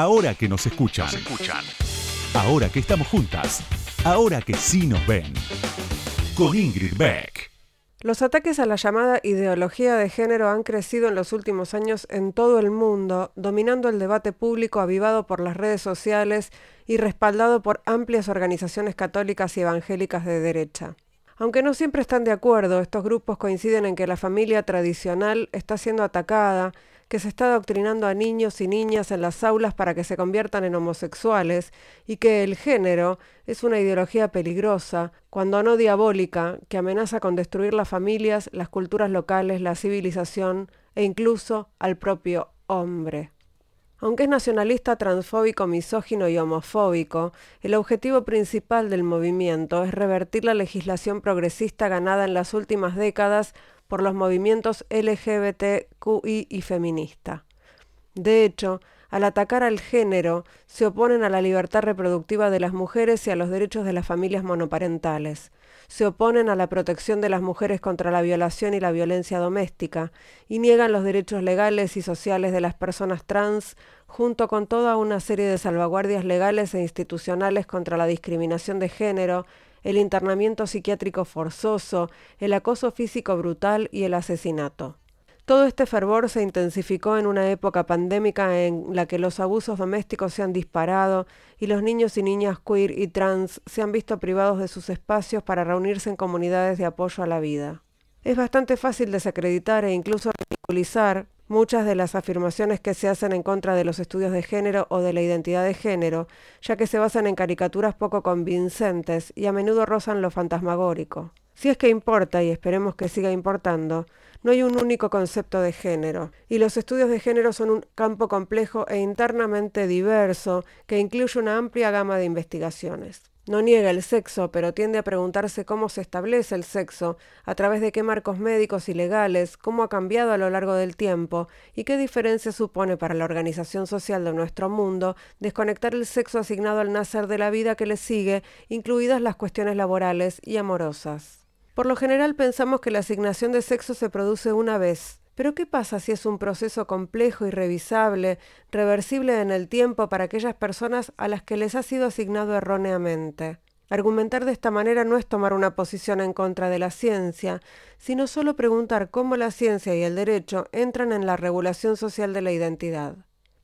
ahora que nos escuchan. Ahora que estamos juntas. Ahora que sí nos ven. Con Ingrid Beck. Los ataques a la llamada ideología de género han crecido en los últimos años en todo el mundo, dominando el debate público avivado por las redes sociales y respaldado por amplias organizaciones católicas y evangélicas de derecha. Aunque no siempre están de acuerdo, estos grupos coinciden en que la familia tradicional está siendo atacada que se está adoctrinando a niños y niñas en las aulas para que se conviertan en homosexuales y que el género es una ideología peligrosa, cuando no diabólica, que amenaza con destruir las familias, las culturas locales, la civilización e incluso al propio hombre. Aunque es nacionalista, transfóbico, misógino y homofóbico, el objetivo principal del movimiento es revertir la legislación progresista ganada en las últimas décadas por los movimientos LGBTQI y feminista. De hecho, al atacar al género, se oponen a la libertad reproductiva de las mujeres y a los derechos de las familias monoparentales. Se oponen a la protección de las mujeres contra la violación y la violencia doméstica y niegan los derechos legales y sociales de las personas trans, junto con toda una serie de salvaguardias legales e institucionales contra la discriminación de género el internamiento psiquiátrico forzoso, el acoso físico brutal y el asesinato. Todo este fervor se intensificó en una época pandémica en la que los abusos domésticos se han disparado y los niños y niñas queer y trans se han visto privados de sus espacios para reunirse en comunidades de apoyo a la vida. Es bastante fácil desacreditar e incluso ridiculizar muchas de las afirmaciones que se hacen en contra de los estudios de género o de la identidad de género, ya que se basan en caricaturas poco convincentes y a menudo rozan lo fantasmagórico. Si es que importa, y esperemos que siga importando, no hay un único concepto de género, y los estudios de género son un campo complejo e internamente diverso que incluye una amplia gama de investigaciones. No niega el sexo, pero tiende a preguntarse cómo se establece el sexo, a través de qué marcos médicos y legales, cómo ha cambiado a lo largo del tiempo y qué diferencia supone para la organización social de nuestro mundo desconectar el sexo asignado al nacer de la vida que le sigue, incluidas las cuestiones laborales y amorosas. Por lo general pensamos que la asignación de sexo se produce una vez, pero ¿qué pasa si es un proceso complejo y revisable, reversible en el tiempo para aquellas personas a las que les ha sido asignado erróneamente? Argumentar de esta manera no es tomar una posición en contra de la ciencia, sino solo preguntar cómo la ciencia y el derecho entran en la regulación social de la identidad.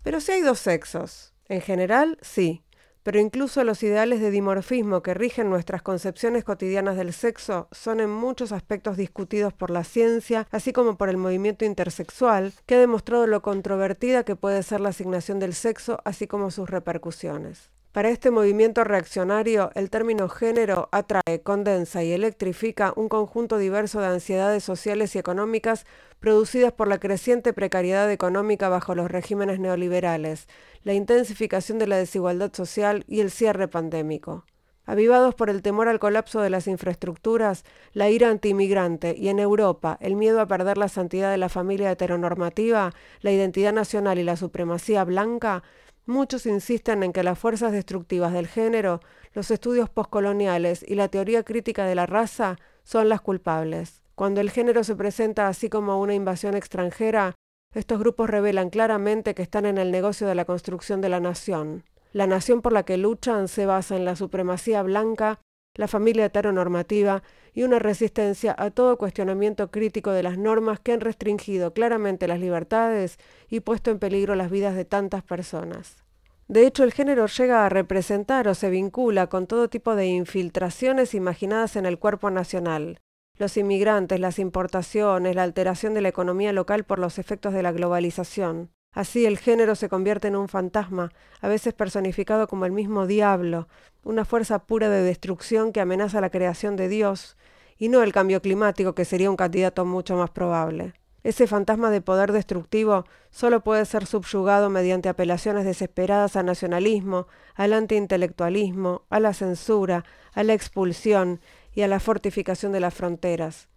Pero si hay dos sexos. En general, sí, pero incluso los ideales de dimorfismo que rigen nuestras concepciones cotidianas del sexo son en muchos aspectos discutidos por la ciencia, así como por el movimiento intersexual, que ha demostrado lo controvertida que puede ser la asignación del sexo, así como sus repercusiones. Para este movimiento reaccionario, el término género atrae, condensa y electrifica un conjunto diverso de ansiedades sociales y económicas producidas por la creciente precariedad económica bajo los regímenes neoliberales, la intensificación de la desigualdad social y el cierre pandémico. Avivados por el temor al colapso de las infraestructuras, la ira antiinmigrante y en Europa el miedo a perder la santidad de la familia heteronormativa, la identidad nacional y la supremacía blanca, Muchos insisten en que las fuerzas destructivas del género, los estudios postcoloniales y la teoría crítica de la raza son las culpables. Cuando el género se presenta así como una invasión extranjera, estos grupos revelan claramente que están en el negocio de la construcción de la nación. La nación por la que luchan se basa en la supremacía blanca, la familia heteronormativa y una resistencia a todo cuestionamiento crítico de las normas que han restringido claramente las libertades y puesto en peligro las vidas de tantas personas. De hecho, el género llega a representar o se vincula con todo tipo de infiltraciones imaginadas en el cuerpo nacional. Los inmigrantes, las importaciones, la alteración de la economía local por los efectos de la globalización. Así el género se convierte en un fantasma, a veces personificado como el mismo diablo, una fuerza pura de destrucción que amenaza la creación de Dios, y no el cambio climático que sería un candidato mucho más probable. Ese fantasma de poder destructivo solo puede ser subyugado mediante apelaciones desesperadas al nacionalismo, al antiintelectualismo, a la censura, a la expulsión y a la fortificación de las fronteras.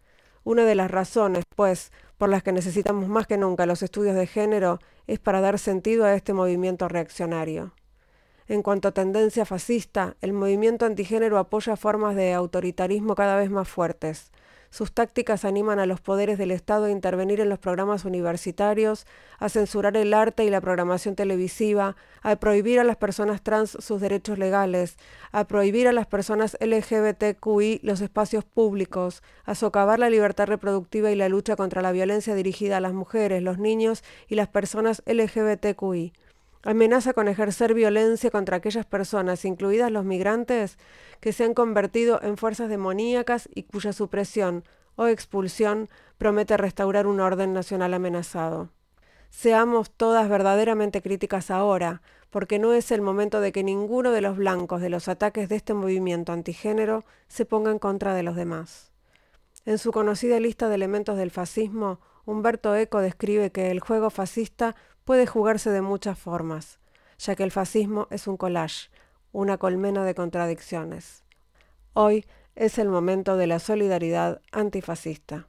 Una de las razones, pues, por las que necesitamos más que nunca los estudios de género es para dar sentido a este movimiento reaccionario. En cuanto a tendencia fascista, el movimiento antigénero apoya formas de autoritarismo cada vez más fuertes. Sus tácticas animan a los poderes del Estado a intervenir en los programas universitarios, a censurar el arte y la programación televisiva, a prohibir a las personas trans sus derechos legales, a prohibir a las personas LGBTQI los espacios públicos, a socavar la libertad reproductiva y la lucha contra la violencia dirigida a las mujeres, los niños y las personas LGBTQI. Amenaza con ejercer violencia contra aquellas personas, incluidas los migrantes, que se han convertido en fuerzas demoníacas y cuya supresión o expulsión promete restaurar un orden nacional amenazado. Seamos todas verdaderamente críticas ahora, porque no es el momento de que ninguno de los blancos de los ataques de este movimiento antigénero se ponga en contra de los demás. En su conocida lista de elementos del fascismo, Humberto Eco describe que el juego fascista puede jugarse de muchas formas, ya que el fascismo es un collage, una colmena de contradicciones. Hoy es el momento de la solidaridad antifascista.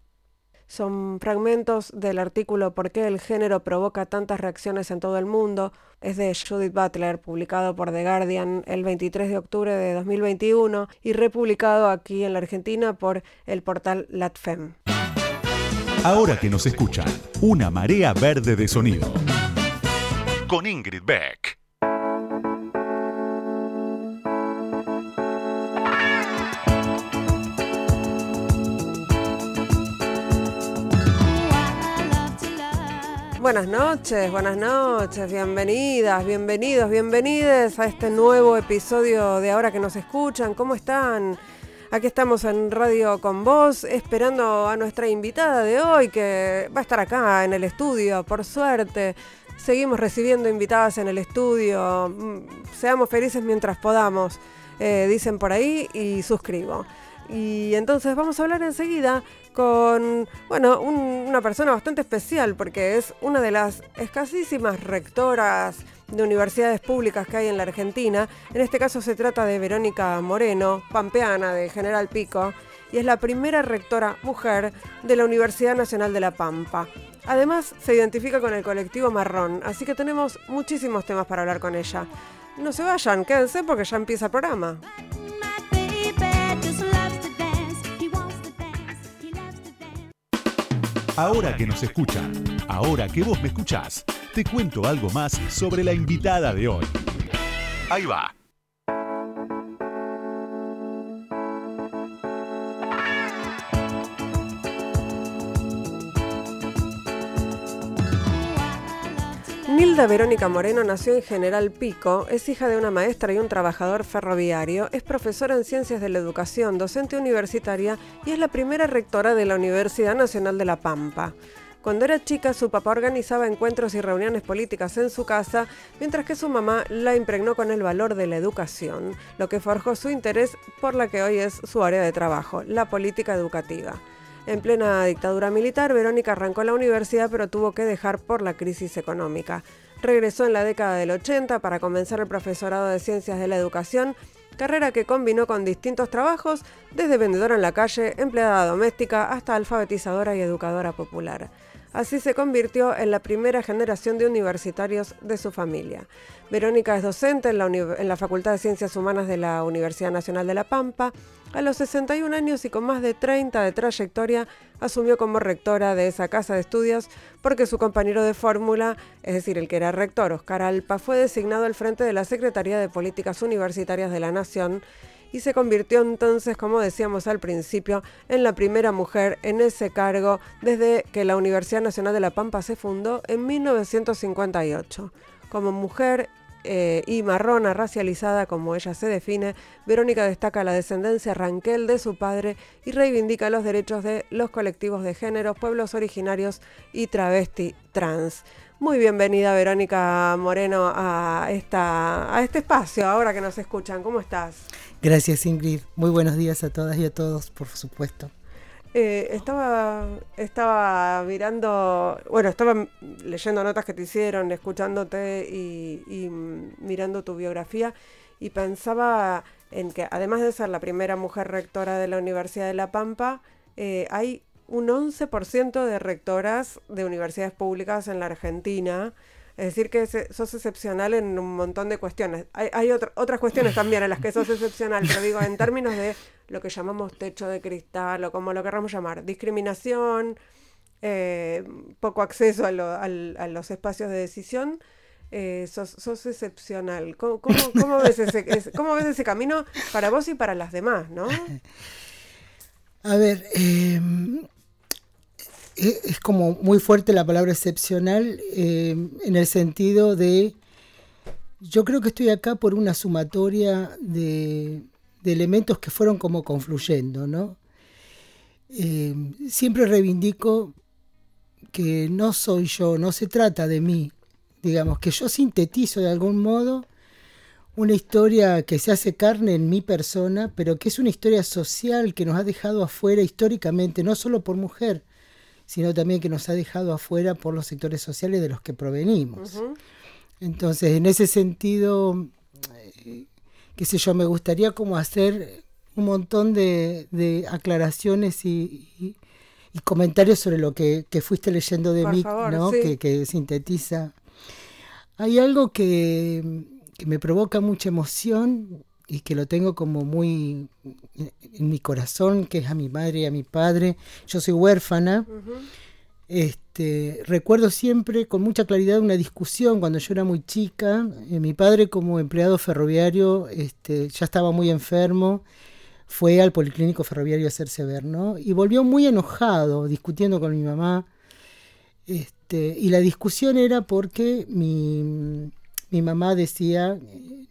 Son fragmentos del artículo ¿Por qué el género provoca tantas reacciones en todo el mundo? Es de Judith Butler, publicado por The Guardian el 23 de octubre de 2021 y republicado aquí en la Argentina por el portal LatFem. Ahora que nos escuchan, una marea verde de sonido. Con Ingrid Beck. Buenas noches, buenas noches, bienvenidas, bienvenidos, bienvenides a este nuevo episodio de Ahora que nos escuchan. ¿Cómo están? Aquí estamos en Radio con Vos, esperando a nuestra invitada de hoy, que va a estar acá en el estudio, por suerte. Seguimos recibiendo invitadas en el estudio. Mm, seamos felices mientras podamos, eh, dicen por ahí, y suscribo. Y entonces vamos a hablar enseguida con, bueno, una persona bastante especial porque es una de las escasísimas rectoras de universidades públicas que hay en la Argentina. En este caso se trata de Verónica Moreno, pampeana de General Pico, y es la primera rectora mujer de la Universidad Nacional de La Pampa. Además, se identifica con el colectivo marrón, así que tenemos muchísimos temas para hablar con ella. No se vayan, quédense porque ya empieza el programa. Ahora que nos escuchan, ahora que vos me escuchás, te cuento algo más sobre la invitada de hoy. Ahí va. Nilda Verónica Moreno nació en General Pico, es hija de una maestra y un trabajador ferroviario, es profesora en Ciencias de la Educación, docente universitaria y es la primera rectora de la Universidad Nacional de La Pampa. Cuando era chica, su papá organizaba encuentros y reuniones políticas en su casa, mientras que su mamá la impregnó con el valor de la educación, lo que forjó su interés por la que hoy es su área de trabajo, la política educativa. En plena dictadura militar, Verónica arrancó la universidad pero tuvo que dejar por la crisis económica. Regresó en la década del 80 para comenzar el profesorado de Ciencias de la Educación, carrera que combinó con distintos trabajos, desde vendedora en la calle, empleada doméstica, hasta alfabetizadora y educadora popular. Así se convirtió en la primera generación de universitarios de su familia. Verónica es docente en la, Facultad de Ciencias Humanas de la Universidad Nacional de La Pampa. A los 61 años y con más de 30 de trayectoria, asumió como rectora de esa casa de estudios porque su compañero de fórmula, es decir, el que era rector, Oscar Alpa, fue designado al frente de la Secretaría de Políticas Universitarias de la Nación y se convirtió entonces, como decíamos al principio, en la primera mujer en ese cargo desde que la Universidad Nacional de La Pampa se fundó en 1958. Como mujer eh, y marrona racializada como ella se define, Verónica destaca la descendencia ranquel de su padre y reivindica los derechos de los colectivos de género, pueblos originarios y travesti trans. Muy bienvenida Verónica Moreno a, esta, a este espacio, ahora que nos escuchan. ¿Cómo estás? Gracias Ingrid. Muy buenos días a todas y a todos, por supuesto. Eh, estaba, estaba mirando, bueno, estaba leyendo notas que te hicieron, escuchándote y, mirando tu biografía y pensaba en que además de ser la primera mujer rectora de la Universidad de La Pampa, eh, hay un 11% de rectoras de universidades públicas en la Argentina. Es decir, que sos excepcional en un montón de cuestiones. Hay, hay otras cuestiones también en las que sos excepcional, pero digo, en términos de lo que llamamos techo de cristal o como lo queramos llamar, discriminación, eh, poco acceso a, los espacios de decisión, eh, sos, excepcional. ¿Cómo, ves ese, ¿Cómo ves ese camino para vos y para las demás, no? A ver, em, e, es como muy fuerte la palabra excepcional em, en el sentido de, yo creo que estoy acá por una sumatoria de, elementos que fueron como confluyendo, ¿no? Em, siempre reivindico que no soy yo, no se trata de mí, digamos, que yo sintetizo de algún modo una historia que se hace carne en mi persona, pero que es una historia social que nos ha dejado afuera históricamente, no solo por mujer, sino también que nos ha dejado afuera por los sectores sociales de los que provenimos. Entonces, en ese sentido, eh, qué sé yo, me gustaría como hacer un montón de, aclaraciones y, comentarios sobre lo que, fuiste leyendo de mí, ¿no? que sintetiza. Hay algo que que me provoca mucha emoción y que lo tengo como muy en mi corazón, que es a mi madre y a mi padre. Yo soy huérfana. Este, recuerdo siempre con mucha claridad una discusión cuando yo era muy chica. Eh, mi padre como empleado ferroviario este, ya estaba muy enfermo, fue al policlínico ferroviario a hacerse ver, ¿no? Y volvió muy enojado, discutiendo con mi mamá. Este, y la discusión era porque mi, mi mamá decía,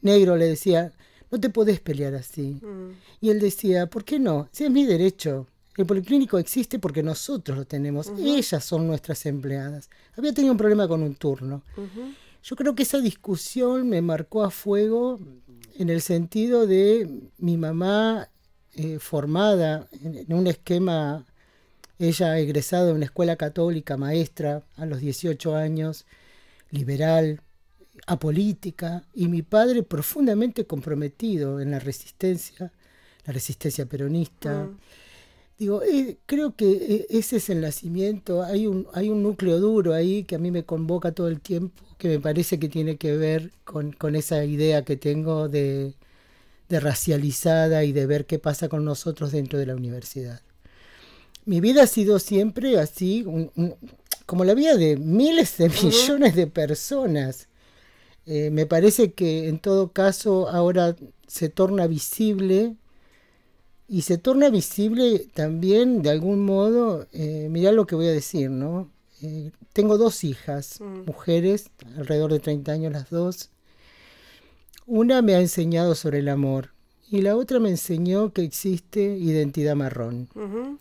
negro le decía, no te podés pelear así. Mm. Y él decía, ¿por qué no? Si es mi derecho. El policlínico existe porque nosotros lo tenemos. Ellas son nuestras empleadas. Había tenido un problema con un turno. Yo creo que esa discusión me marcó a fuego en el sentido de mi mamá eh, formada en, un esquema, ella egresada de una escuela católica, maestra a los 18 años, liberal, apolítica y mi padre profundamente comprometido en la resistencia, la resistencia peronista. Mm. Digo, eh, creo que eh, ese es el nacimiento, hay un, hay un núcleo duro ahí que a mí me convoca todo el tiempo, que me parece que tiene que ver con, esa idea que tengo de, racializada y de ver qué pasa con nosotros dentro de la universidad. Mi vida ha sido siempre así, como la vida de miles de millones de personas eh, me parece que en todo caso ahora se torna visible y se torna visible también de algún modo, eh, mirá lo que voy a decir, ¿no? Eh, tengo dos hijas, mm. mujeres, alrededor de 30 años las dos. Una me ha enseñado sobre el amor y la otra me enseñó que existe identidad marrón.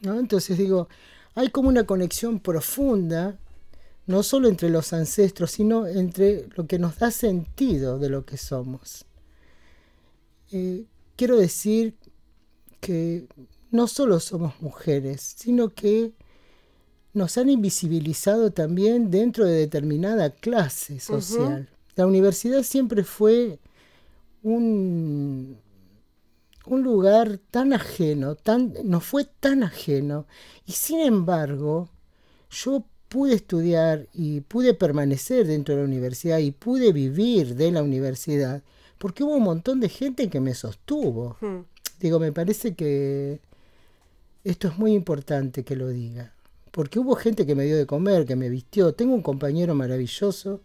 ¿no? Entonces digo, hay como una conexión profunda no solo entre los ancestros, sino entre lo que nos da sentido de lo que somos. Eh, quiero decir que no solo somos mujeres, sino que nos han invisibilizado también dentro de determinada clase social. La universidad siempre fue un, un lugar tan ajeno, tan, nos fue tan ajeno, y sin embargo, yo pude estudiar y pude permanecer dentro de la universidad y pude vivir de la universidad porque hubo un montón de gente que me sostuvo. Hmm. Digo, me parece que esto es muy importante que lo diga. Porque hubo gente que me dio de comer, que me vistió. Tengo un compañero maravilloso,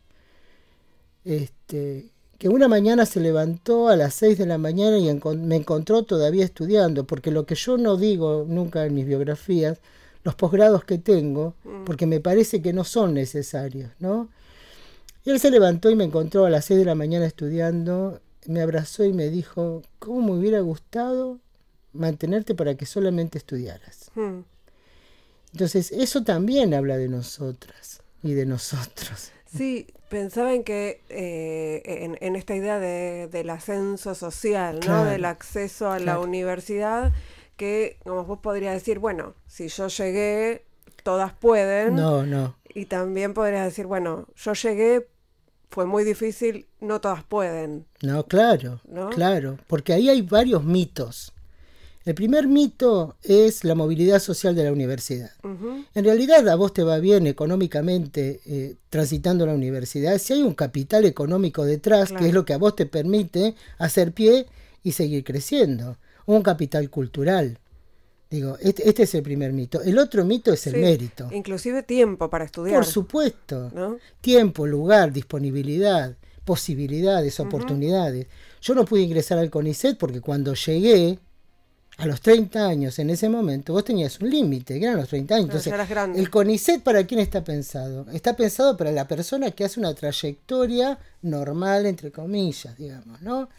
este, que una mañana se levantó a las 6 de la mañana y me encontró todavía estudiando, porque lo que yo no digo nunca en mis biografías los posgrados que tengo, mm. porque me parece que no son necesarios, ¿no? Y él se levantó y me encontró a las 6 de la mañana estudiando, me abrazó y me dijo, ¿cómo me hubiera gustado mantenerte para que solamente estudiaras? Mm. Entonces, eso también habla de nosotras y de nosotros. Sí, pensaba en que eh, en, esta idea del ascenso social, ¿no? Del acceso a la universidad que, como vos podrías decir, bueno, si yo llegué, todas pueden. No, no. Y también podrías decir, bueno, yo llegué, fue muy difícil, no todas pueden. No, claro, claro, porque ahí hay varios mitos. El primer mito es la movilidad social de la universidad. En realidad a vos te va bien económicamente eh, transitando la universidad si hay un capital económico detrás, que es lo que a vos te permite hacer pie y seguir creciendo. Un capital cultural. Digo, este, este es el primer mito. El otro mito es el mérito. Inclusive tiempo para estudiar. Por supuesto. Tiempo, lugar, disponibilidad, posibilidades, oportunidades. Yo no pude ingresar al CONICET porque cuando llegué, a los 30 años, en ese momento, vos tenías un límite, que eran los 30 años. Entonces, el CONICET, ¿para quién está pensado? Está pensado para la persona que hace una trayectoria normal, entre comillas, digamos, ¿no?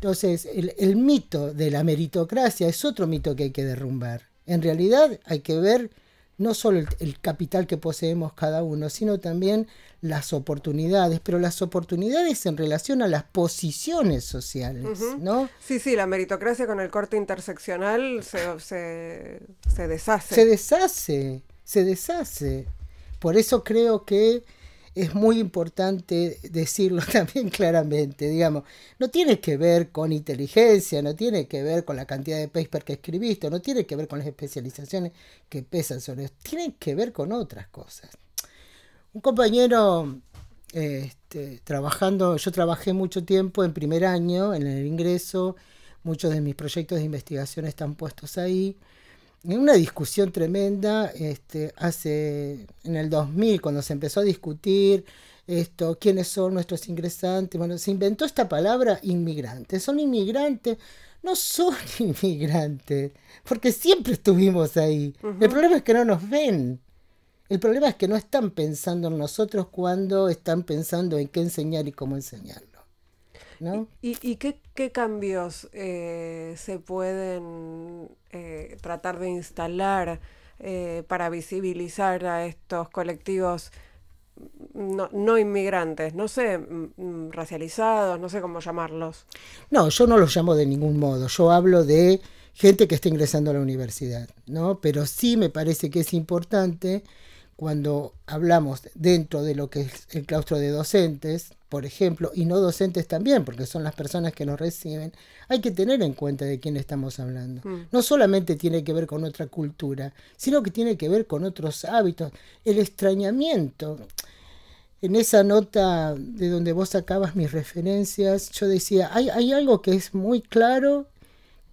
Entonces, el, mito de la meritocracia es otro mito que hay que derrumbar. En realidad hay que ver no solo el, capital que poseemos cada uno, sino también las oportunidades, pero las oportunidades en relación a las posiciones sociales, ¿no? Sí, sí, la meritocracia con el corte interseccional se, se, se deshace. Se deshace, se deshace. Por eso creo que es muy importante decirlo también claramente, digamos, no tiene que ver con inteligencia, no tiene que ver con la cantidad de paper que escribiste, no tiene que ver con las especializaciones que pesan sobre eso, tiene que ver con otras cosas. Un compañero este, trabajando, yo trabajé mucho tiempo en primer año, en el ingreso, muchos de mis proyectos de investigación están puestos ahí en una discusión tremenda, este, hace en el 2000, cuando se empezó a discutir esto, quiénes son nuestros ingresantes, bueno, se inventó esta palabra inmigrantes. Son inmigrantes, no son inmigrantes, porque siempre estuvimos ahí. El problema es que no nos ven. El problema es que no están pensando en nosotros cuando están pensando en qué enseñar y cómo enseñar. ¿Y, qué, cambios eh, se pueden eh, tratar de instalar eh, para visibilizar a estos colectivos no, inmigrantes, no sé, mm, mm, racializados, no sé cómo llamarlos? No, yo no los llamo de ningún modo, yo hablo de gente que está ingresando a la universidad, ¿no? Pero sí me parece que es importante cuando hablamos dentro de lo que es el claustro de docentes, por ejemplo, y no docentes también, porque son las personas que nos reciben, hay que tener en cuenta de quién estamos hablando. Mm. No solamente tiene que ver con otra cultura, sino que tiene que ver con otros hábitos, el extrañamiento. En esa nota de donde vos sacabas mis referencias, yo decía, hay, hay algo que es muy claro,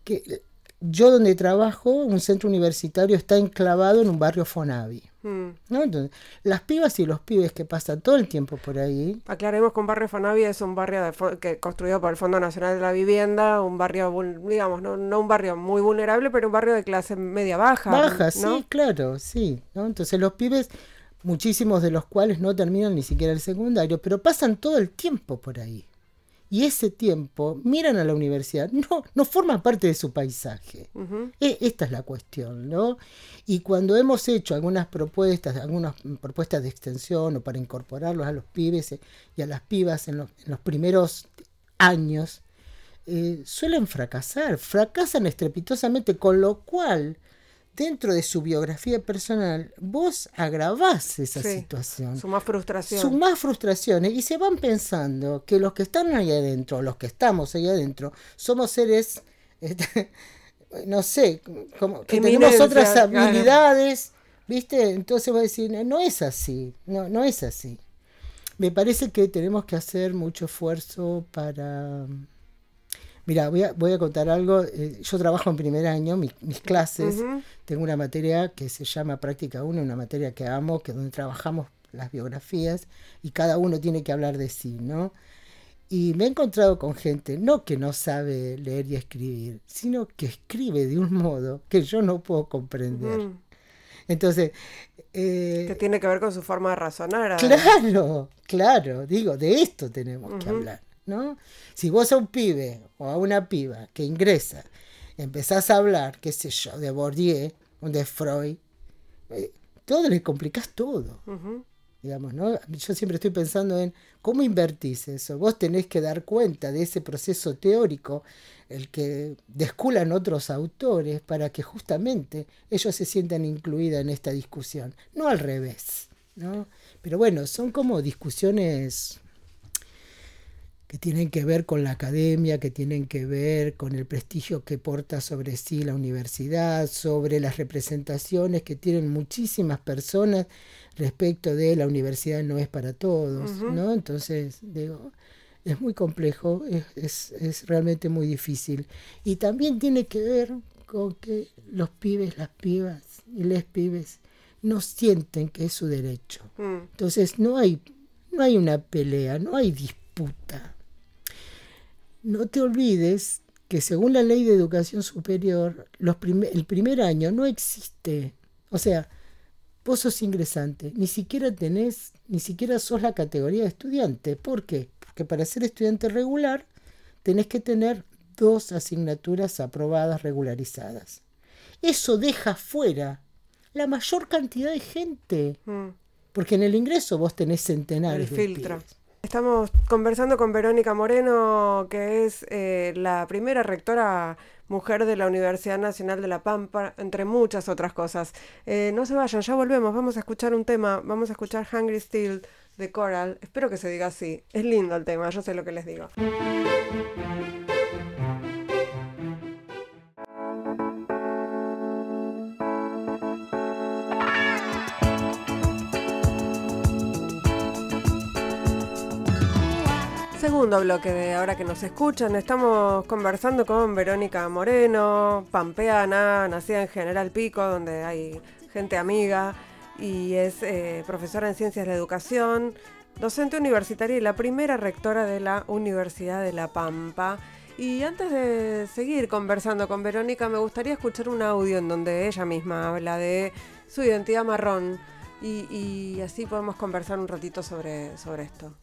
que yo donde trabajo, un centro universitario, está enclavado en un barrio Fonavi. Mm. ¿no? Entonces, las pibas y los pibes que pasan todo el tiempo por ahí. Aclaremos que un barrio Fonavi es un barrio que construido por el Fondo Nacional de la Vivienda, un barrio, digamos, no, no un barrio muy vulnerable, pero un barrio de clase media baja. Baja, sí, claro, sí. ¿no? Entonces los pibes, muchísimos de los cuales no terminan ni siquiera el secundario, pero pasan todo el tiempo por ahí y ese tiempo miran a la universidad, no, no forma parte de su paisaje. E, esta es la cuestión, ¿no? Y cuando hemos hecho algunas propuestas, algunas propuestas de extensión o para incorporarlos a los pibes y a las pibas en los, primeros años, eh, suelen fracasar, fracasan estrepitosamente, con lo cual dentro de su biografía personal, vos agravás esa situación. Su más frustración. Sus más frustraciones. Y se van pensando que los que están ahí adentro, los que estamos ahí adentro, somos seres, este, no sé, como que tenemos otras habilidades, ¿viste? Entonces voy a decir, no es así, no, no es así. Me parece que tenemos que hacer mucho esfuerzo para Mira, voy a, voy a contar algo. Eh, yo trabajo en primer año, mis clases. Tengo una materia que se llama Práctica 1, una materia que amo, que donde trabajamos las biografías y cada uno tiene que hablar de sí, ¿no? Y me he encontrado con gente, no que no sabe leer y escribir, sino que escribe de un modo que yo no puedo comprender. Entonces... Eh, que tiene que ver con su forma de razonar. Claro, claro, digo, de esto tenemos que hablar. ¿No? Si vos a un pibe o a una piba que ingresa, empezás a hablar, qué sé yo, de Bourdieu o de Freud, eh, todo le complicás todo. Digamos, ¿no? Yo siempre estoy pensando en cómo invertís eso. Vos tenés que dar cuenta de ese proceso teórico, el que desculan otros autores, para que justamente ellos se sientan incluidos en esta discusión, no al revés. ¿no? Pero bueno, son como discusiones que tienen que ver con la academia, que tienen que ver con el prestigio que porta sobre sí la universidad, sobre las representaciones que tienen muchísimas personas respecto de la universidad no es para todos, ¿no? Entonces, digo, es muy complejo, es, es, realmente muy difícil. Y también tiene que ver con que los pibes, las pibas y les pibes no sienten que es su derecho. Mm. Entonces no hay, no hay una pelea, no hay disputa. No te olvides que según la ley de educación superior, los el primer año no existe. O sea, vos sos ingresante, ni siquiera tenés, ni siquiera sos la categoría de estudiante. ¿Por qué? Porque para ser estudiante regular tenés que tener dos asignaturas aprobadas regularizadas. Eso deja fuera la mayor cantidad de gente. Mm. Porque en el ingreso vos tenés centenares el filtro. Estamos conversando con Verónica Moreno, que es eh, la primera rectora mujer de la Universidad Nacional de La Pampa, entre muchas otras cosas. Eh, no se vayan, ya volvemos, vamos a escuchar un tema, vamos a escuchar Hungry Steel de Coral. Espero que se diga así. Es lindo el tema, yo sé lo que les digo. Segundo bloque de ahora que nos escuchan. Estamos conversando con Verónica Moreno, pampeana, nacida en General Pico, donde hay gente amiga y es eh, profesora en Ciencias de Educación, docente universitaria y la primera rectora de la Universidad de La Pampa. Y antes de seguir conversando con Verónica, me gustaría escuchar un audio en donde ella misma habla de su identidad marrón y, y así podemos conversar un ratito sobre, sobre esto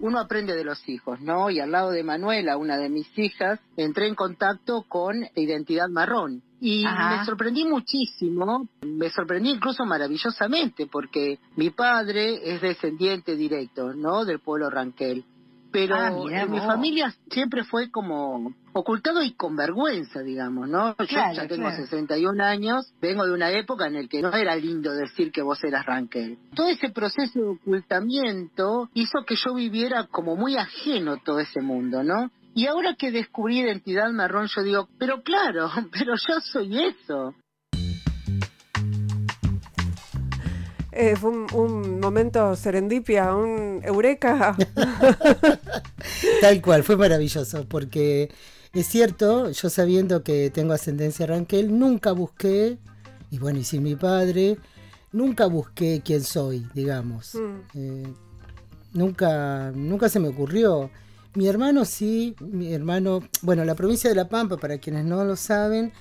uno aprende de los hijos, ¿no? Y al lado de Manuela, una de mis hijas, entré en contacto con Identidad Marrón. Y me sorprendí muchísimo, me sorprendí incluso maravillosamente, porque mi padre es descendiente directo, ¿no? Del pueblo Ranquel pero ah, en mi familia siempre fue como ocultado y con vergüenza, digamos, ¿no? Yo ya tengo 61 años, vengo de una época en la que no era lindo decir que vos eras Rankel. Todo ese proceso de ocultamiento hizo que yo viviera como muy ajeno todo ese mundo, ¿no? Y ahora que descubrí identidad marrón, yo digo, pero claro, pero yo soy eso. Eh, fue un, momento serendipia, un eureka. Tal cual, fue maravilloso, porque es cierto, yo sabiendo que tengo ascendencia ranquel, nunca busqué, y bueno, y sin mi padre, nunca busqué quién soy, digamos. Mm. Eh, nunca, nunca se me ocurrió. Mi hermano sí, mi hermano, bueno, la provincia de La Pampa, para quienes no lo saben,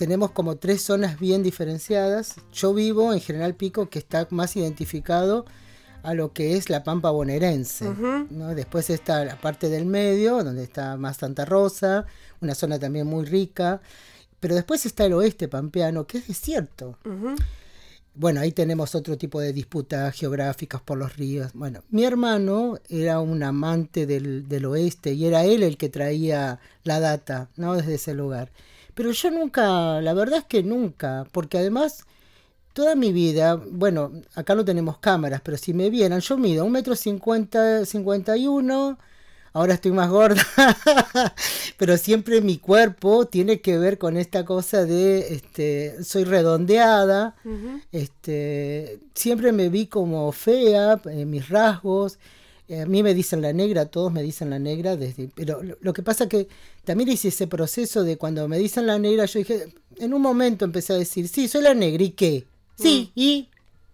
tenemos como tres zonas bien diferenciadas. Yo vivo en General Pico, que está más identificado a lo que es la Pampa bonaerense. Después está la parte del medio, donde está más Santa Rosa, una zona también muy rica. Pero después está el oeste pampeano, que es desierto. Bueno, ahí tenemos otro tipo de disputas geográficas por los ríos. Bueno, mi hermano era un amante del, del oeste y era él el que traía la data, ¿no? Desde ese lugar. Pero yo nunca, la verdad es que nunca, porque además toda mi vida, bueno, acá no tenemos cámaras, pero si me vieran, yo mido un metro cincuenta, cincuenta y uno, ahora estoy más gorda, pero siempre mi cuerpo tiene que ver con esta cosa de, este, soy redondeada, este, siempre me vi como fea, en mis rasgos, a mí me dicen la negra, todos me dicen la negra, desde, pero lo, que pasa que también hice ese proceso de cuando me dicen la negra, yo dije, en un momento empecé a decir, sí, soy la negra, ¿y qué? Sí, mm. y,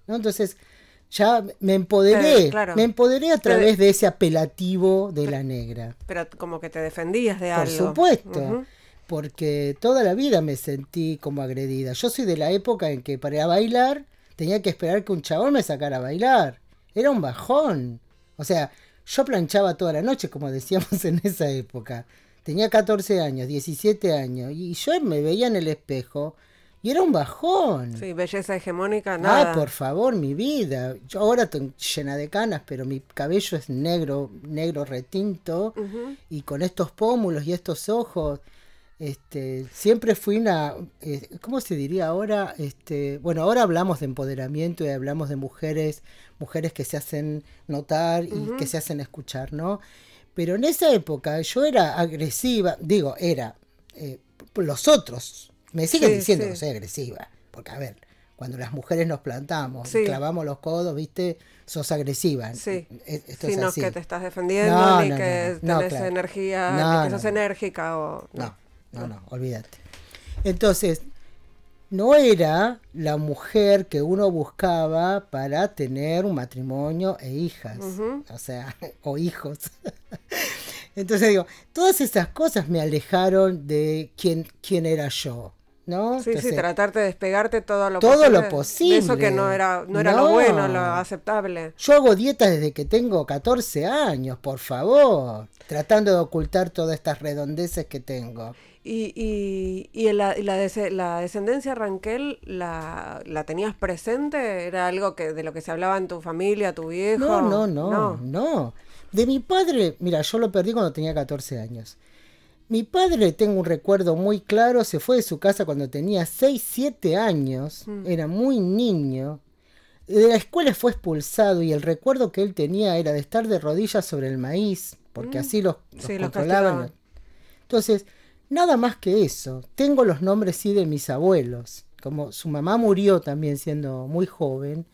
¿no? Entonces ya me empoderé, me empoderé a través de ese apelativo de la negra. Pero como que te defendías de algo. Por supuesto. Porque toda la vida me sentí como agredida. Yo soy de la época en que para bailar tenía que esperar que un chabón me sacara a bailar. Era un bajón. O sea, yo planchaba toda la noche, como decíamos en esa época. Tenía 14 años, 17 años, y yo me veía en el espejo y era un bajón. Sí, belleza hegemónica, ah, nada. Ah, por favor, mi vida. Yo ahora estoy llena de canas, pero mi cabello es negro, negro retinto, y con estos pómulos y estos ojos. Este, siempre fui una, eh, ¿cómo se diría ahora? Este, bueno, ahora hablamos de empoderamiento y hablamos de mujeres, mujeres que se hacen notar y que se hacen escuchar, ¿no? Pero en esa época yo era agresiva, digo, era eh, los otros. Me siguen diciendo que soy agresiva. Porque, a ver, cuando las mujeres nos plantamos, clavamos los codos, ¿viste? Sos agresiva. Sí. Esto no es que te estás defendiendo, ni que tenés energía, ni que sos enérgica o... No, no, no, olvídate. Entonces, no era la mujer que uno buscaba para tener un matrimonio e hijas, o sea, o hijos. Entonces digo, todas esas cosas me alejaron de quién, quién era yo. ¿No? Sí, sí, tratarte de despegarte todo lo todo posible. lo posible. eso que no era, no era lo bueno, lo aceptable. Yo hago dieta desde que tengo 14 años, por favor. Tratando de ocultar todas estas redondeces que tengo. Y, y, y la, la, la, descendencia Ranquel, la, ¿la tenías presente? ¿Era algo que de lo que se hablaba en tu familia, tu viejo? No, no, no, no, De mi padre, mira, yo lo perdí cuando tenía 14 años. Mi padre, tengo un recuerdo muy claro, se fue de su casa cuando tenía 6, 7 años, mm. era muy niño. De la escuela fue expulsado y el recuerdo que él tenía era de estar de rodillas sobre el maíz, porque mm. así los, controlaban. Entonces, Nada más que eso. Tengo los nombres sí de mis abuelos. Como su mamá murió también siendo muy joven,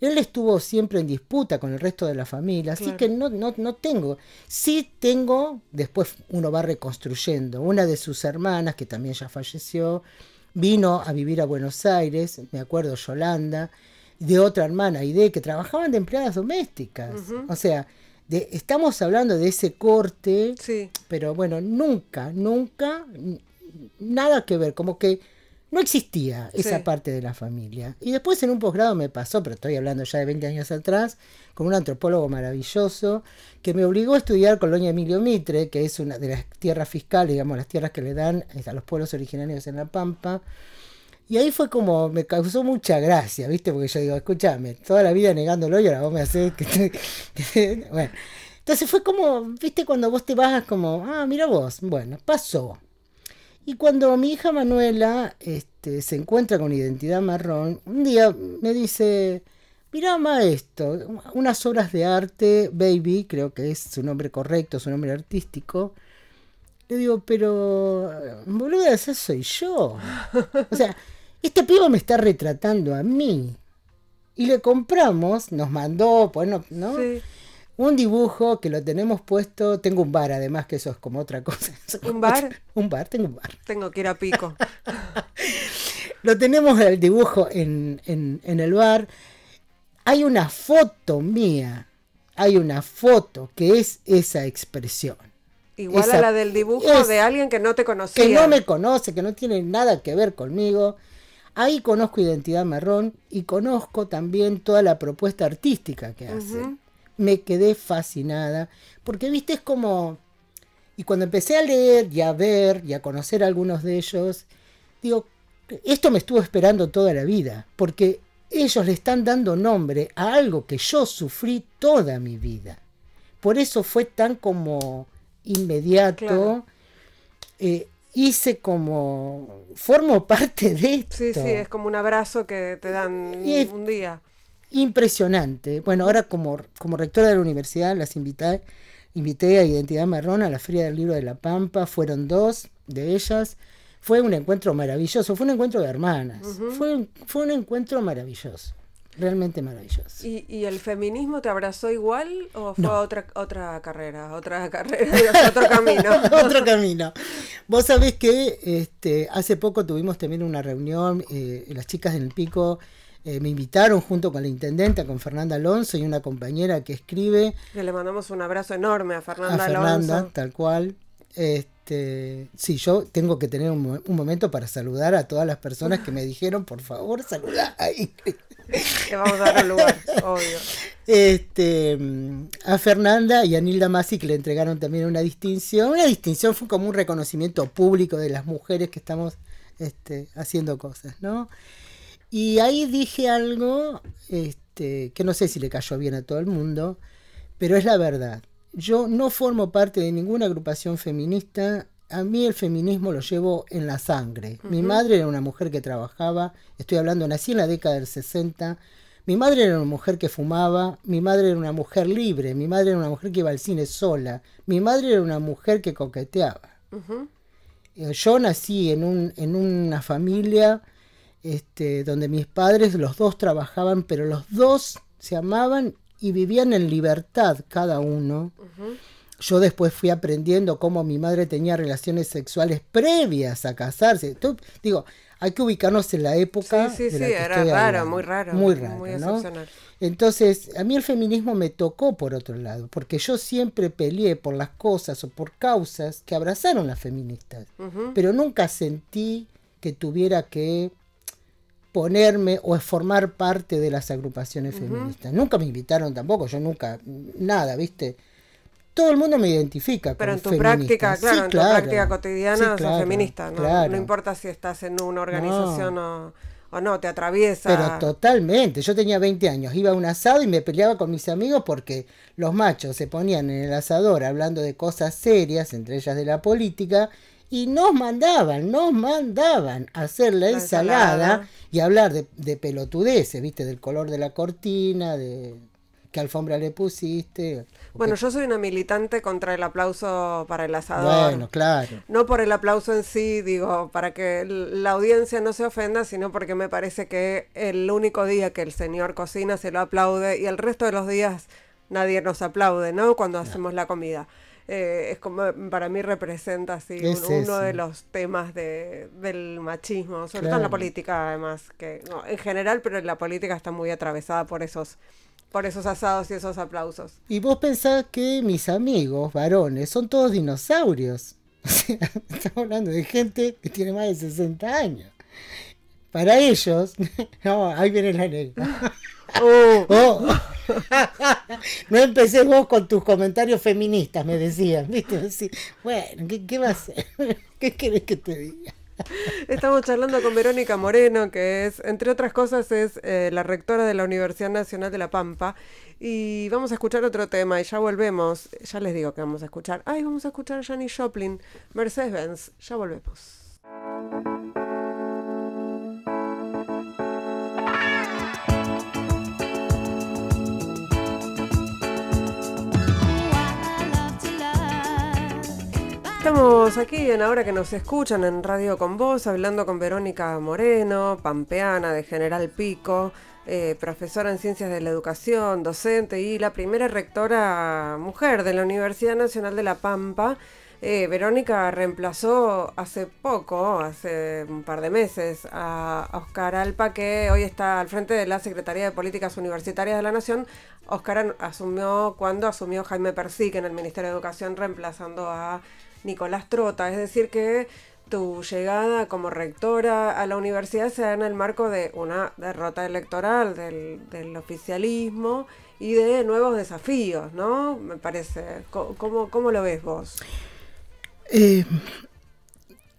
él estuvo siempre en disputa con el resto de la familia, así que no, no, no tengo. Sí tengo, después uno va reconstruyendo, una de sus hermanas, que también ya falleció, vino a vivir a Buenos Aires, me acuerdo Yolanda, de otra hermana, Ide, que trabajaban de empleadas domésticas. O sea, estamos hablando de ese corte, pero bueno, nunca, nunca, nada que ver, como que no existía esa parte de la familia. Y después en un posgrado me pasó, pero estoy hablando ya de 20 años atrás, con un antropólogo maravilloso que me obligó a estudiar Colonia Emilio Mitre, que es una de las tierras fiscales, digamos, las tierras que le dan a los pueblos originarios en La Pampa. Y ahí fue como, me causó mucha gracia, ¿viste? Porque yo digo, escúchame, toda la vida negándolo y ahora vos me haces que... bueno, entonces fue como, ¿viste? Cuando vos te vas como, ah, mira vos, bueno, pasó. Y cuando mi hija Manuela este, se encuentra con identidad marrón, un día me dice, mira esto, unas obras de arte, Baby, creo que es su nombre correcto, su nombre artístico. Le digo, pero, boluda, esa soy yo. O sea, este pibe me está retratando a mí. Y le compramos, nos mandó, pues no, ¿no? Un dibujo que lo tenemos puesto, tengo un bar además, que eso es como otra cosa. ¿Un bar? Un bar, tengo un bar. Tengo que ir a pico. lo tenemos el dibujo en, en, el bar. Hay una foto mía, hay una foto que es esa expresión. Igual a la del dibujo de alguien que no te conocía. Que no me conoce, que no tiene nada que ver conmigo. Ahí conozco Identidad Marrón y conozco también toda la propuesta artística que hace. Me quedé fascinada, porque viste, es como... Y cuando empecé a leer y a ver y a conocer a algunos de ellos, digo, esto me estuvo esperando toda la vida, porque ellos le están dando nombre a algo que yo sufrí toda mi vida. Por eso fue tan como inmediato. Eh, hice como, formo parte de esto. Sí, sí, es como un abrazo que te dan un día. Impresionante. Bueno, ahora como, como rectora de la universidad las invité, invité a Identidad Marrón a la Feria del Libro de la Pampa, fueron dos de ellas. Fue un encuentro maravilloso, fue un encuentro de hermanas, fue, fue un encuentro maravilloso realmente maravilloso. ¿Y, ¿Y, el feminismo te abrazó igual o fue otra otra carrera, otra carrera, otro camino? otro camino. Vos sabés que este, hace poco tuvimos también una reunión, eh, las chicas del Pico eh, me invitaron junto con la intendenta, con Fernanda Alonso y una compañera que escribe. Que le mandamos un abrazo enorme a Fernanda, a Fernanda tal cual. Este, sí, yo tengo que tener un, un, momento para saludar a todas las personas que me dijeron, por favor, saludá a que vamos a dar lugar, obvio. Este, a Fernanda y a Nilda Masi que le entregaron también una distinción. Una distinción fue como un reconocimiento público de las mujeres que estamos este, haciendo cosas, ¿no? Y ahí dije algo este, que no sé si le cayó bien a todo el mundo, pero es la verdad. Yo no formo parte de ninguna agrupación feminista a mí el feminismo lo llevo en la sangre. Mi madre era una mujer que trabajaba, estoy hablando, nací en la década del 60, Mi madre era una mujer que fumaba, mi madre era una mujer libre, mi madre era una mujer que iba al cine sola, mi madre era una mujer que coqueteaba. Eh, yo nací en, un, en una familia este, donde mis padres, los dos trabajaban, pero los dos se amaban y vivían en libertad cada uno. Yo después fui aprendiendo cómo mi madre tenía relaciones sexuales previas a casarse. digo, hay que ubicarnos en la época. Sí, sí, sí, era raro, muy raro. Muy raro, ¿no? Entonces, a mí el feminismo me tocó por otro lado, porque yo siempre peleé por las cosas o por causas que abrazaron las feministas, pero nunca sentí que tuviera que ponerme o formar parte de las agrupaciones feministas. Nunca me invitaron tampoco, yo nunca, nada, ¿viste? todo el mundo me identifica Pero en tu práctica, claro, en tu práctica cotidiana sos feminista, ¿no? no importa si estás en una organización o, no, te atraviesa. Pero totalmente, yo tenía 20 años, iba a un asado y me peleaba con mis amigos porque los machos se ponían en el asador hablando de cosas serias, entre ellas de la política, y nos mandaban, nos mandaban a hacer la, ensalada, y hablar de, de pelotudeces, ¿viste? Del color de la cortina, de qué alfombra le pusiste. Bueno, yo soy una militante contra el aplauso para el asador. Bueno, claro. No por el aplauso en sí, digo, para que la audiencia no se ofenda, sino porque me parece que el único día que el señor cocina se lo aplaude y el resto de los días nadie nos aplaude, ¿no? Cuando hacemos la comida. Eh, es como para mí representa así uno de los temas de, del machismo, sobre todo en la política además, que no, en general, pero en la política está muy atravesada por esos por esos asados y esos aplausos. Y vos pensás que mis amigos varones son todos dinosaurios. estamos hablando de gente que tiene más de 60 años. Para ellos, no, ahí viene la negra. Oh. Oh. no empecé vos con tus comentarios feministas, me decían. ¿viste? bueno, ¿qué, ¿qué va a hacer? ¿Qué querés que te diga? Estamos charlando con Verónica Moreno, que es, entre otras cosas, es eh, la rectora de la Universidad Nacional de La Pampa. Y vamos a escuchar otro tema y ya volvemos. Ya les digo que vamos a escuchar. Ay, vamos a escuchar a Janis Joplin, Mercedes-Benz. Ya volvemos. Estamos aquí en ahora que nos escuchan en Radio con Voz, hablando con Verónica Moreno, pampeana de General Pico, eh, profesora en Ciencias de la Educación, docente y la primera rectora mujer de la Universidad Nacional de La Pampa. Eh, Verónica reemplazó hace poco, hace un par de meses, a Oscar Alpa, que hoy está al frente de la Secretaría de Políticas Universitarias de la Nación. Oscar asumió cuando asumió Jaime Persic en el Ministerio de Educación, reemplazando a Nicolás Trota. Es decir, que tu llegada como rectora a la universidad se da en el marco de una derrota electoral del, oficialismo y de nuevos desafíos, ¿no? Me parece. ¿Cómo, cómo lo ves vos? Eh,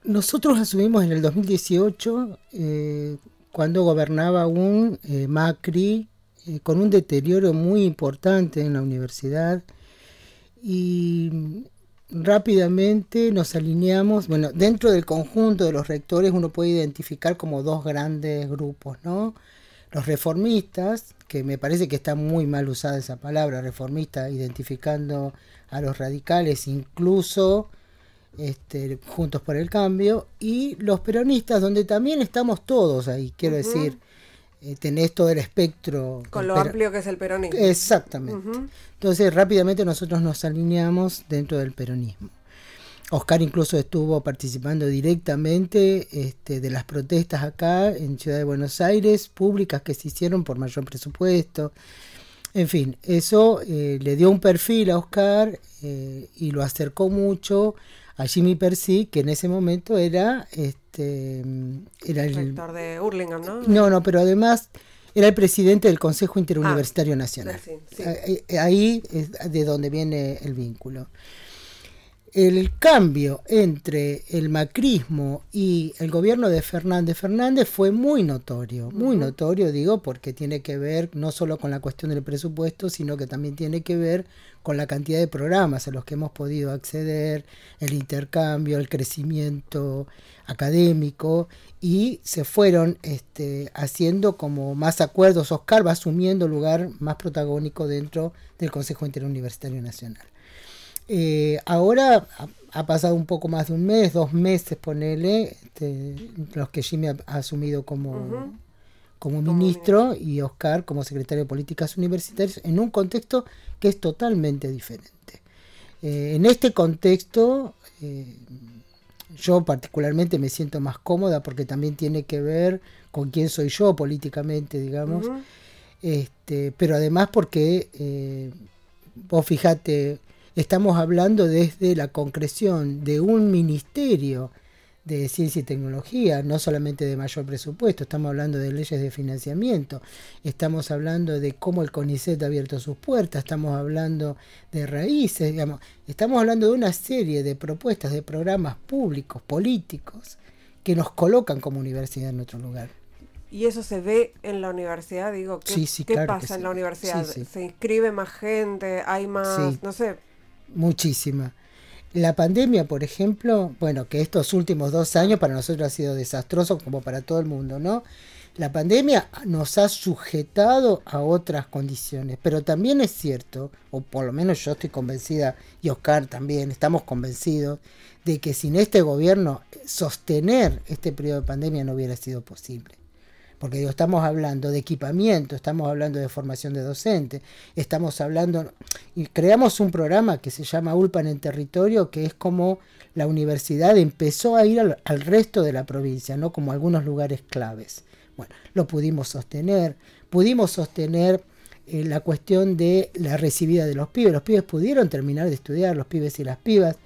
nosotros asumimos en el 2018, eh, cuando gobernaba un eh, Macri, con un deterioro muy importante en la universidad. Y rápidamente nos alineamos, bueno, dentro del conjunto de los rectores uno puede identificar como dos grandes grupos, ¿no? Los reformistas, que me parece que está muy mal usada esa palabra, reformista, identificando a los radicales, incluso este, juntos por el cambio, y los peronistas, donde también estamos todos ahí, quiero decir, eh, tenés todo el espectro. Con lo amplio que es el peronismo. Exactamente. Entonces rápidamente nosotros nos alineamos dentro del peronismo. Oscar incluso estuvo participando directamente este, de las protestas acá en Ciudad de Buenos Aires, públicas que se hicieron por mayor presupuesto. En fin, eso eh, le dio un perfil a Oscar eh, y lo acercó mucho a Jimmy Percy, que en ese momento era, este, era el rector de Hurlingham, ¿no? No, no, pero además era el presidente del Consejo Interuniversitario ah, Nacional. Eh, eh, ahí es de donde viene el vínculo. El cambio entre el macrismo y el gobierno de Fernández Fernández fue muy notorio, muy notorio digo porque tiene que ver no solo con la cuestión del presupuesto, sino que también tiene que ver con la cantidad de programas a los que hemos podido acceder, el intercambio, el crecimiento académico y se fueron este, haciendo como más acuerdos, Oscar va asumiendo lugar más protagónico dentro del Consejo Interuniversitario Nacional. Eh, ahora ha, pasado un poco más de un mes, dos meses, ponele, este, los que Jimmy ha, asumido como, como ministro y Oscar como secretario de Políticas Universitarias en un contexto que es totalmente diferente. Eh, en este contexto, eh, yo particularmente me siento más cómoda porque también tiene que ver con quién soy yo políticamente, digamos. este, pero además porque, vos fijate, Estamos hablando desde la concreción de un ministerio de ciencia y tecnología, no solamente de mayor presupuesto, estamos hablando de leyes de financiamiento, estamos hablando de cómo el CONICET ha abierto sus puertas, estamos hablando de raíces, digamos, estamos hablando de una serie de propuestas, de programas públicos, políticos, que nos colocan como universidad en otro lugar. Y eso se ve en la universidad, digo, ¿qué, ¿qué pasa en la universidad? ¿Se inscribe más gente? ¿Hay más, no sé, muchísima. La pandemia, por ejemplo, bueno, que estos últimos dos años para nosotros ha sido desastroso como para todo el mundo, ¿no? La pandemia nos ha sujetado a otras condiciones, pero también es cierto, o por lo menos yo estoy convencida, y Oscar también, estamos convencidos, de que sin este gobierno sostener este periodo de pandemia no hubiera sido posible porque digo, estamos hablando de equipamiento, estamos hablando de formación de docentes, estamos hablando, y creamos un programa que se llama ULPAN en territorio, que es como la universidad empezó a ir al, resto de la provincia, no como algunos lugares claves. Bueno, lo pudimos sostener, pudimos sostener eh, la cuestión de la recibida de los pibes. Los pibes pudieron terminar de estudiar, los pibes y las pibas.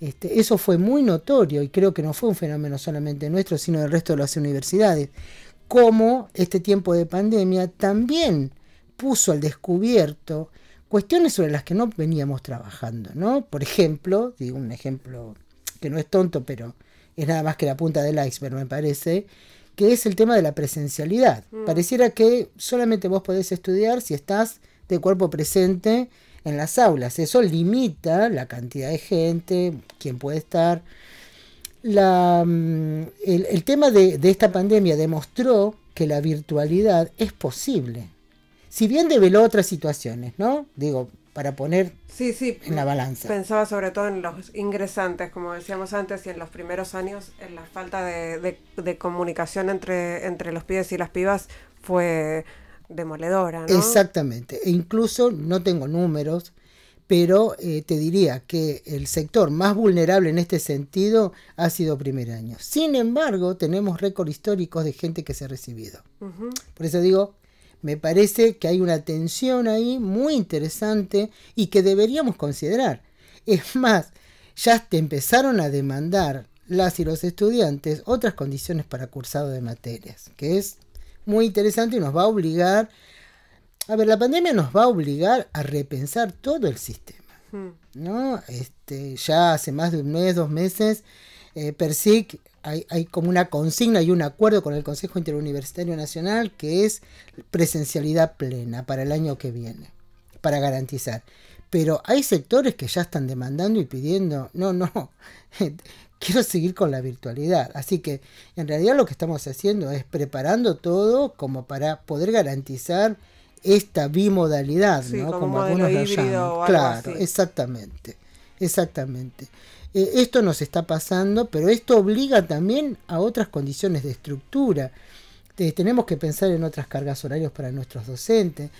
este, eso fue muy notorio y creo que no fue un fenómeno solamente nuestro, sino del resto de las universidades cómo este tiempo de pandemia también puso al descubierto cuestiones sobre las que no veníamos trabajando, ¿no? Por ejemplo, digo un ejemplo que no es tonto, pero es nada más que la punta del iceberg, me parece, que es el tema de la presencialidad. Mm. Pareciera que solamente vos podés estudiar si estás de cuerpo presente en las aulas. Eso limita la cantidad de gente, quién puede estar la, mm, el, tema de, esta pandemia demostró que la virtualidad es posible. Si bien develó otras situaciones, ¿no? Digo, para poner sí, sí, en la balanza. Pensaba sobre todo en los ingresantes, como decíamos antes, y en los primeros años, en la falta de, de, comunicación entre, entre los pibes y las pibas fue demoledora. ¿no? Exactamente. E incluso, no tengo números, pero eh, te diría que el sector más vulnerable en este sentido ha sido primer año. Sin embargo, tenemos récord históricos de gente que se ha recibido. Por eso digo, me parece que hay una tensión ahí muy interesante y que deberíamos considerar. Es más, ya te empezaron a demandar las y los estudiantes otras condiciones para cursado de materias, que es muy interesante y nos va a obligar a ver, la pandemia nos va a obligar a repensar todo el sistema. Hmm. ¿no? Este, ya hace más de un mes, dos meses, eh, PERSIC hay, hay, como una consigna y un acuerdo con el Consejo Interuniversitario Nacional que es presencialidad plena para el año que viene, para garantizar. Pero hay sectores que ya están demandando y pidiendo, no, no, quiero seguir con la virtualidad. Así que en realidad lo que estamos haciendo es preparando todo como para poder garantizar esta bimodalidad, ¿no? Como, algunos lo llaman. Claro, exactamente, exactamente. Eh, esto nos está pasando, pero esto obliga también a otras condiciones de estructura. tenemos que pensar en otras cargas horarias para nuestros docentes.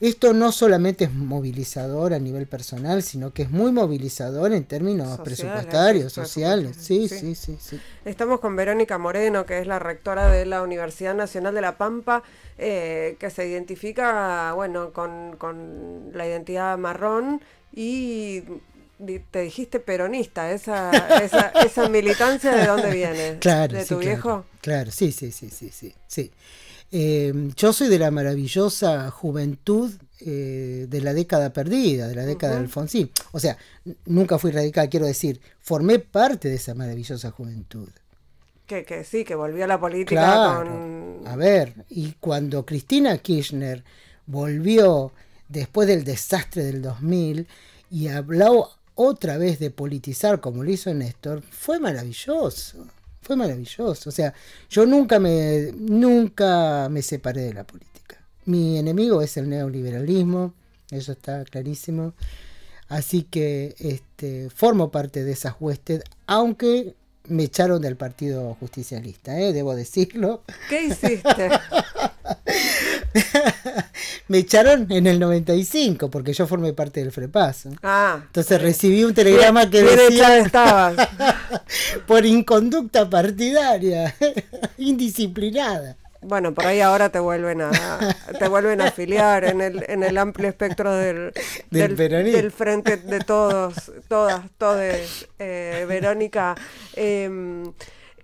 Esto no solamente es movilizador a nivel personal, sino que es muy movilizador en términos presupuestarios, sociales. Sí, sí, sí, sí, Estamos con Verónica Moreno, que es la rectora de la Universidad Nacional de La Pampa, eh, que se identifica, bueno, con, con la identidad marrón y te dijiste peronista, esa, esa, esa militancia de dónde viene? Claro, ¿De tu viejo? Claro, sí, sí, sí, sí, sí. sí. Eh, yo soy de la maravillosa juventud eh, de la década perdida, de la década de Alfonsín. O sea, nunca fui radical, quiero decir, formé parte de esa maravillosa juventud. Que, que sí, que volvió a la política A ver, y cuando Cristina Kirchner volvió después del desastre del 2000 y habló otra vez de politizar como lo hizo Néstor, fue maravilloso. Fue maravilloso. O sea, yo nunca me, nunca me separé de la política. Mi enemigo es el neoliberalismo, eso está clarísimo. Así que este, formo parte de esas huestes, aunque me echaron del Partido Justicialista, ¿eh? debo decirlo. ¿Qué hiciste? me echaron en el 95 porque yo formé parte del Frepaso. Ah. Entonces recibí un telegrama que decía estabas. por inconducta partidaria, indisciplinada. Bueno, por ahí ahora te vuelven a te vuelven a afiliar en el, en el amplio espectro del, del, frente de todos, todas, todes. Eh, Verónica, em,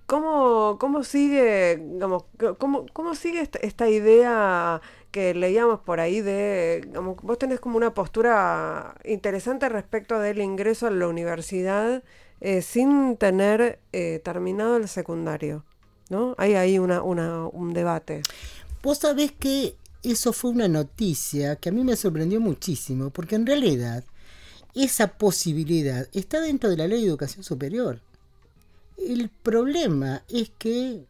¿cómo, ¿cómo sigue, digamos, cómo, cómo sigue esta, idea que leíamos por ahí de, vos tenés como una postura interesante respecto del ingreso a la universidad eh, sin tener eh, terminado el secundario? ¿no? Hay ahí una, un debate. Vos sabés que eso fue una noticia que a mí me sorprendió muchísimo, porque en realidad esa posibilidad está dentro de la ley de educación superior. El problema es que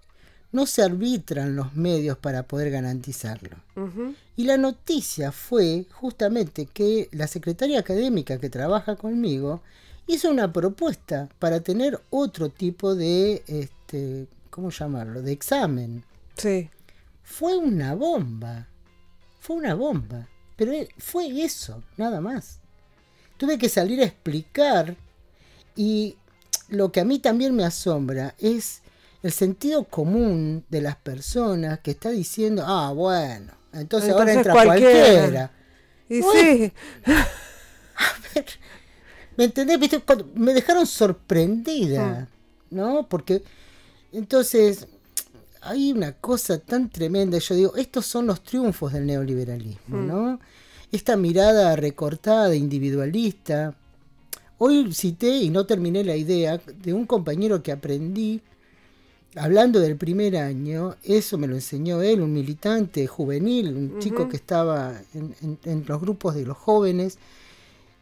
no se arbitran los medios para poder garantizarlo. Y la noticia fue justamente que la secretaria académica que trabaja conmigo hizo una propuesta para tener otro tipo de este, ¿cómo llamarlo? De examen. Sí. Fue una bomba. Fue una bomba. Pero fue eso, nada más. Tuve que salir a explicar y lo que a mí también me asombra es el sentido común de las personas que está diciendo, ah, bueno, entonces, ahora entra cualquiera. Y sí. A ver, ¿me entendés? Me dejaron sorprendida, mm. ¿no? Porque entonces, hay una cosa tan tremenda, yo digo, estos son los triunfos del neoliberalismo, mm. ¿no? Esta mirada recortada, individualista. Hoy cité, y no terminé la idea, de un compañero que aprendí, hablando del primer año, eso me lo enseñó él, un militante juvenil, un chico que estaba en los grupos de los jóvenes,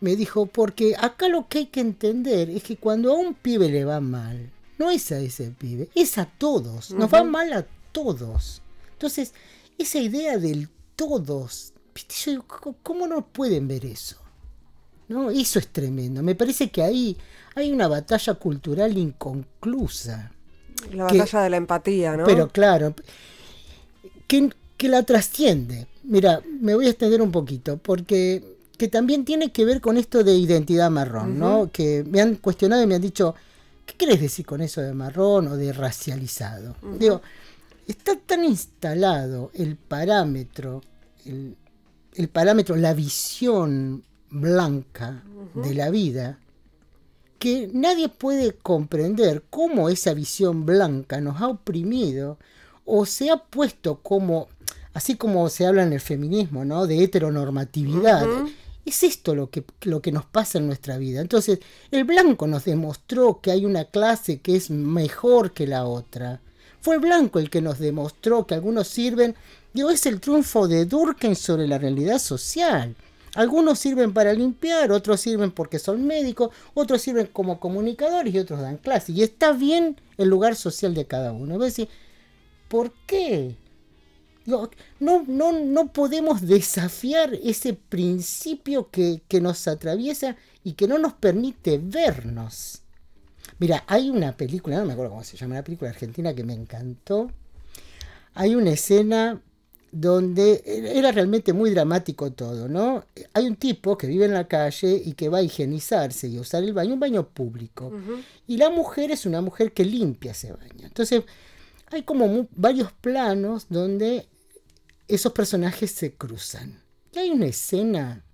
me dijo, porque acá lo que hay que entender es que cuando a un pibe le va mal, no es a ese pibe, es a todos. Nos va mal a todos. Entonces, esa idea del todos, ¿cómo no pueden ver eso? ¿No? Eso es tremendo. Me parece que ahí hay una batalla cultural inconclusa. La batalla de la empatía, ¿no? Pero claro, que, que la trasciende. Mira, me voy a extender un poquito, porque que también tiene que ver con esto de identidad marrón, ¿no? Que me han cuestionado y me han dicho, ¿Qué querés decir con eso de marrón o de racializado? Digo, está tan instalado el parámetro, el, parámetro, la visión blanca de la vida, que nadie puede comprender cómo esa visión blanca nos ha oprimido o se ha puesto como, así como se habla en el feminismo, ¿no? De heteronormatividad. Es esto lo que, lo que nos pasa en nuestra vida. Entonces, el blanco nos demostró que hay una clase que es mejor que la otra. Fue el blanco el que nos demostró que algunos sirven, digo, es el triunfo de Durkheim sobre la realidad social. Algunos sirven para limpiar, otros sirven porque son médicos, otros sirven como comunicadores y otros dan clases. Y está bien el lugar social de cada uno. Es decir, ¿por qué? No, no, no podemos desafiar ese principio que, nos atraviesa y que no nos permite vernos. Mira, hay una película, no me acuerdo cómo se llama, una película argentina que me encantó. Hay una escena donde era realmente muy dramático todo, ¿no? Hay un tipo que vive en la calle y que va a higienizarse y a usar el baño, un baño público. Y la mujer es una mujer que limpia ese baño. Entonces, hay como varios planos donde esos personajes se cruzan. Y hay una escena,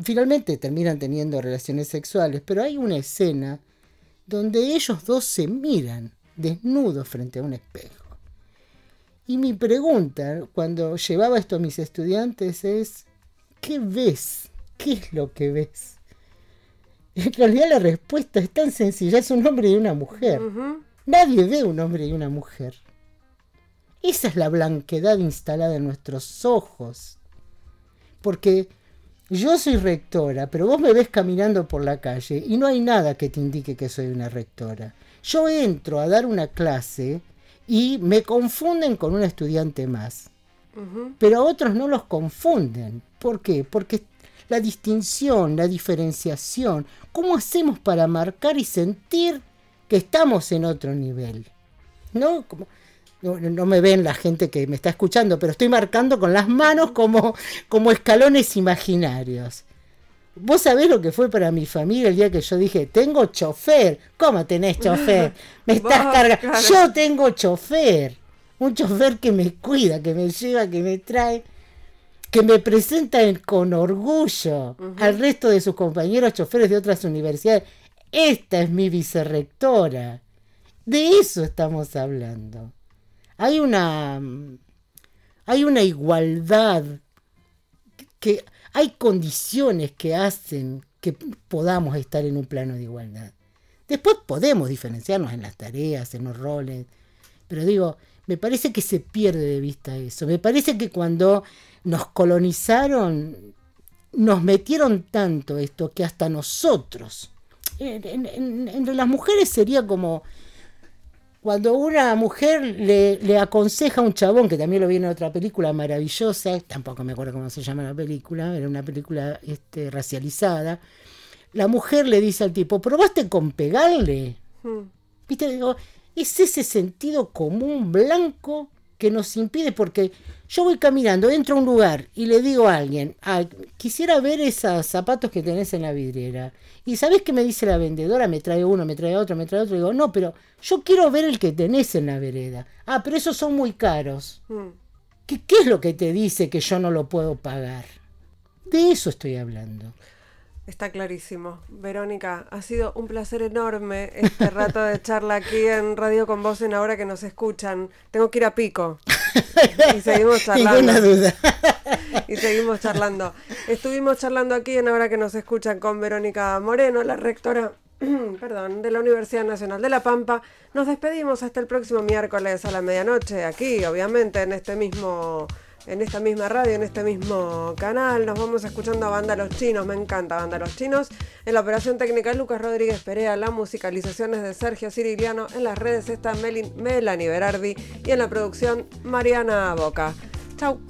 finalmente terminan teniendo relaciones sexuales, pero hay una escena donde ellos dos se miran desnudos frente a un espejo. Y mi pregunta cuando llevaba esto a mis estudiantes es, ¿qué ves? ¿Qué es lo que ves? En realidad la respuesta es tan sencilla, es un hombre y una mujer. Nadie ve un hombre y una mujer. Esa es la blanquedad instalada en nuestros ojos. Porque yo soy rectora, pero vos me ves caminando por la calle y no hay nada que te indique que soy una rectora. Yo entro a dar una clase y me confunden con un estudiante más. Pero a otros no los confunden. ¿Por qué? Porque la distinción, la diferenciación, ¿cómo hacemos para marcar y sentir que estamos en otro nivel? ¿No? Como, no, me ven la gente que me está escuchando, pero estoy marcando con las manos como, como escalones imaginarios. Vos sabés lo que fue para mi familia el día que yo dije, tengo chofer. ¿Cómo tenés chofer? Me estás cargando. Yo tengo chofer. Un chofer que me cuida, que me lleva, que me trae, que me presenta con orgullo al resto de sus compañeros choferes de otras universidades. Esta es mi vicerrectora. De eso estamos hablando. Hay una, hay una igualdad, que hay condiciones que hacen que podamos estar en un plano de igualdad. Después podemos diferenciarnos en las tareas, en los roles, pero digo, me parece que se pierde de vista eso. Me parece que cuando nos colonizaron, nos metieron tanto esto que hasta nosotros, entre las mujeres sería como cuando una mujer le, aconseja a un chabón, que también lo vi en otra película maravillosa, tampoco me acuerdo cómo se llama la película, era una película este, racializada, la mujer le dice al tipo, ¿probaste con pegarle? Hmm. ¿Viste? Digo, es ese sentido común blanco que nos impide, porque yo voy caminando, entro a un lugar y le digo a alguien, quisiera ver esos zapatos que tenés en la vidriera. Y ¿sabés qué me dice la vendedora? Me trae uno, me trae otro, me trae otro. Y digo, no, pero yo quiero ver el que tenés en la vereda. Ah, pero esos son muy caros. Hmm. ¿Qué, ¿Qué es lo que te dice que yo no lo puedo pagar? De eso estoy hablando. Está clarísimo. Verónica, ha sido un placer enorme este rato de charla aquí en Radio con Vos en ahora que nos escuchan. Tengo que ir a pico. Y seguimos charlando. Ninguna duda. Y seguimos charlando. Estuvimos charlando aquí en ahora que nos escuchan con Verónica Moreno, la rectora perdón, de la Universidad Nacional de La Pampa. Nos despedimos hasta el próximo miércoles a la medianoche, aquí, obviamente, en este mismo en esta misma radio, en este mismo canal. Nos vamos escuchando a Banda Los Chinos, me encanta Banda Los Chinos. En la operación técnica Lucas Rodríguez Perea, la musicalización es de Sergio Ciriliano, en las redes está Melanie Berardi y en la producción Mariana Boca. Chau.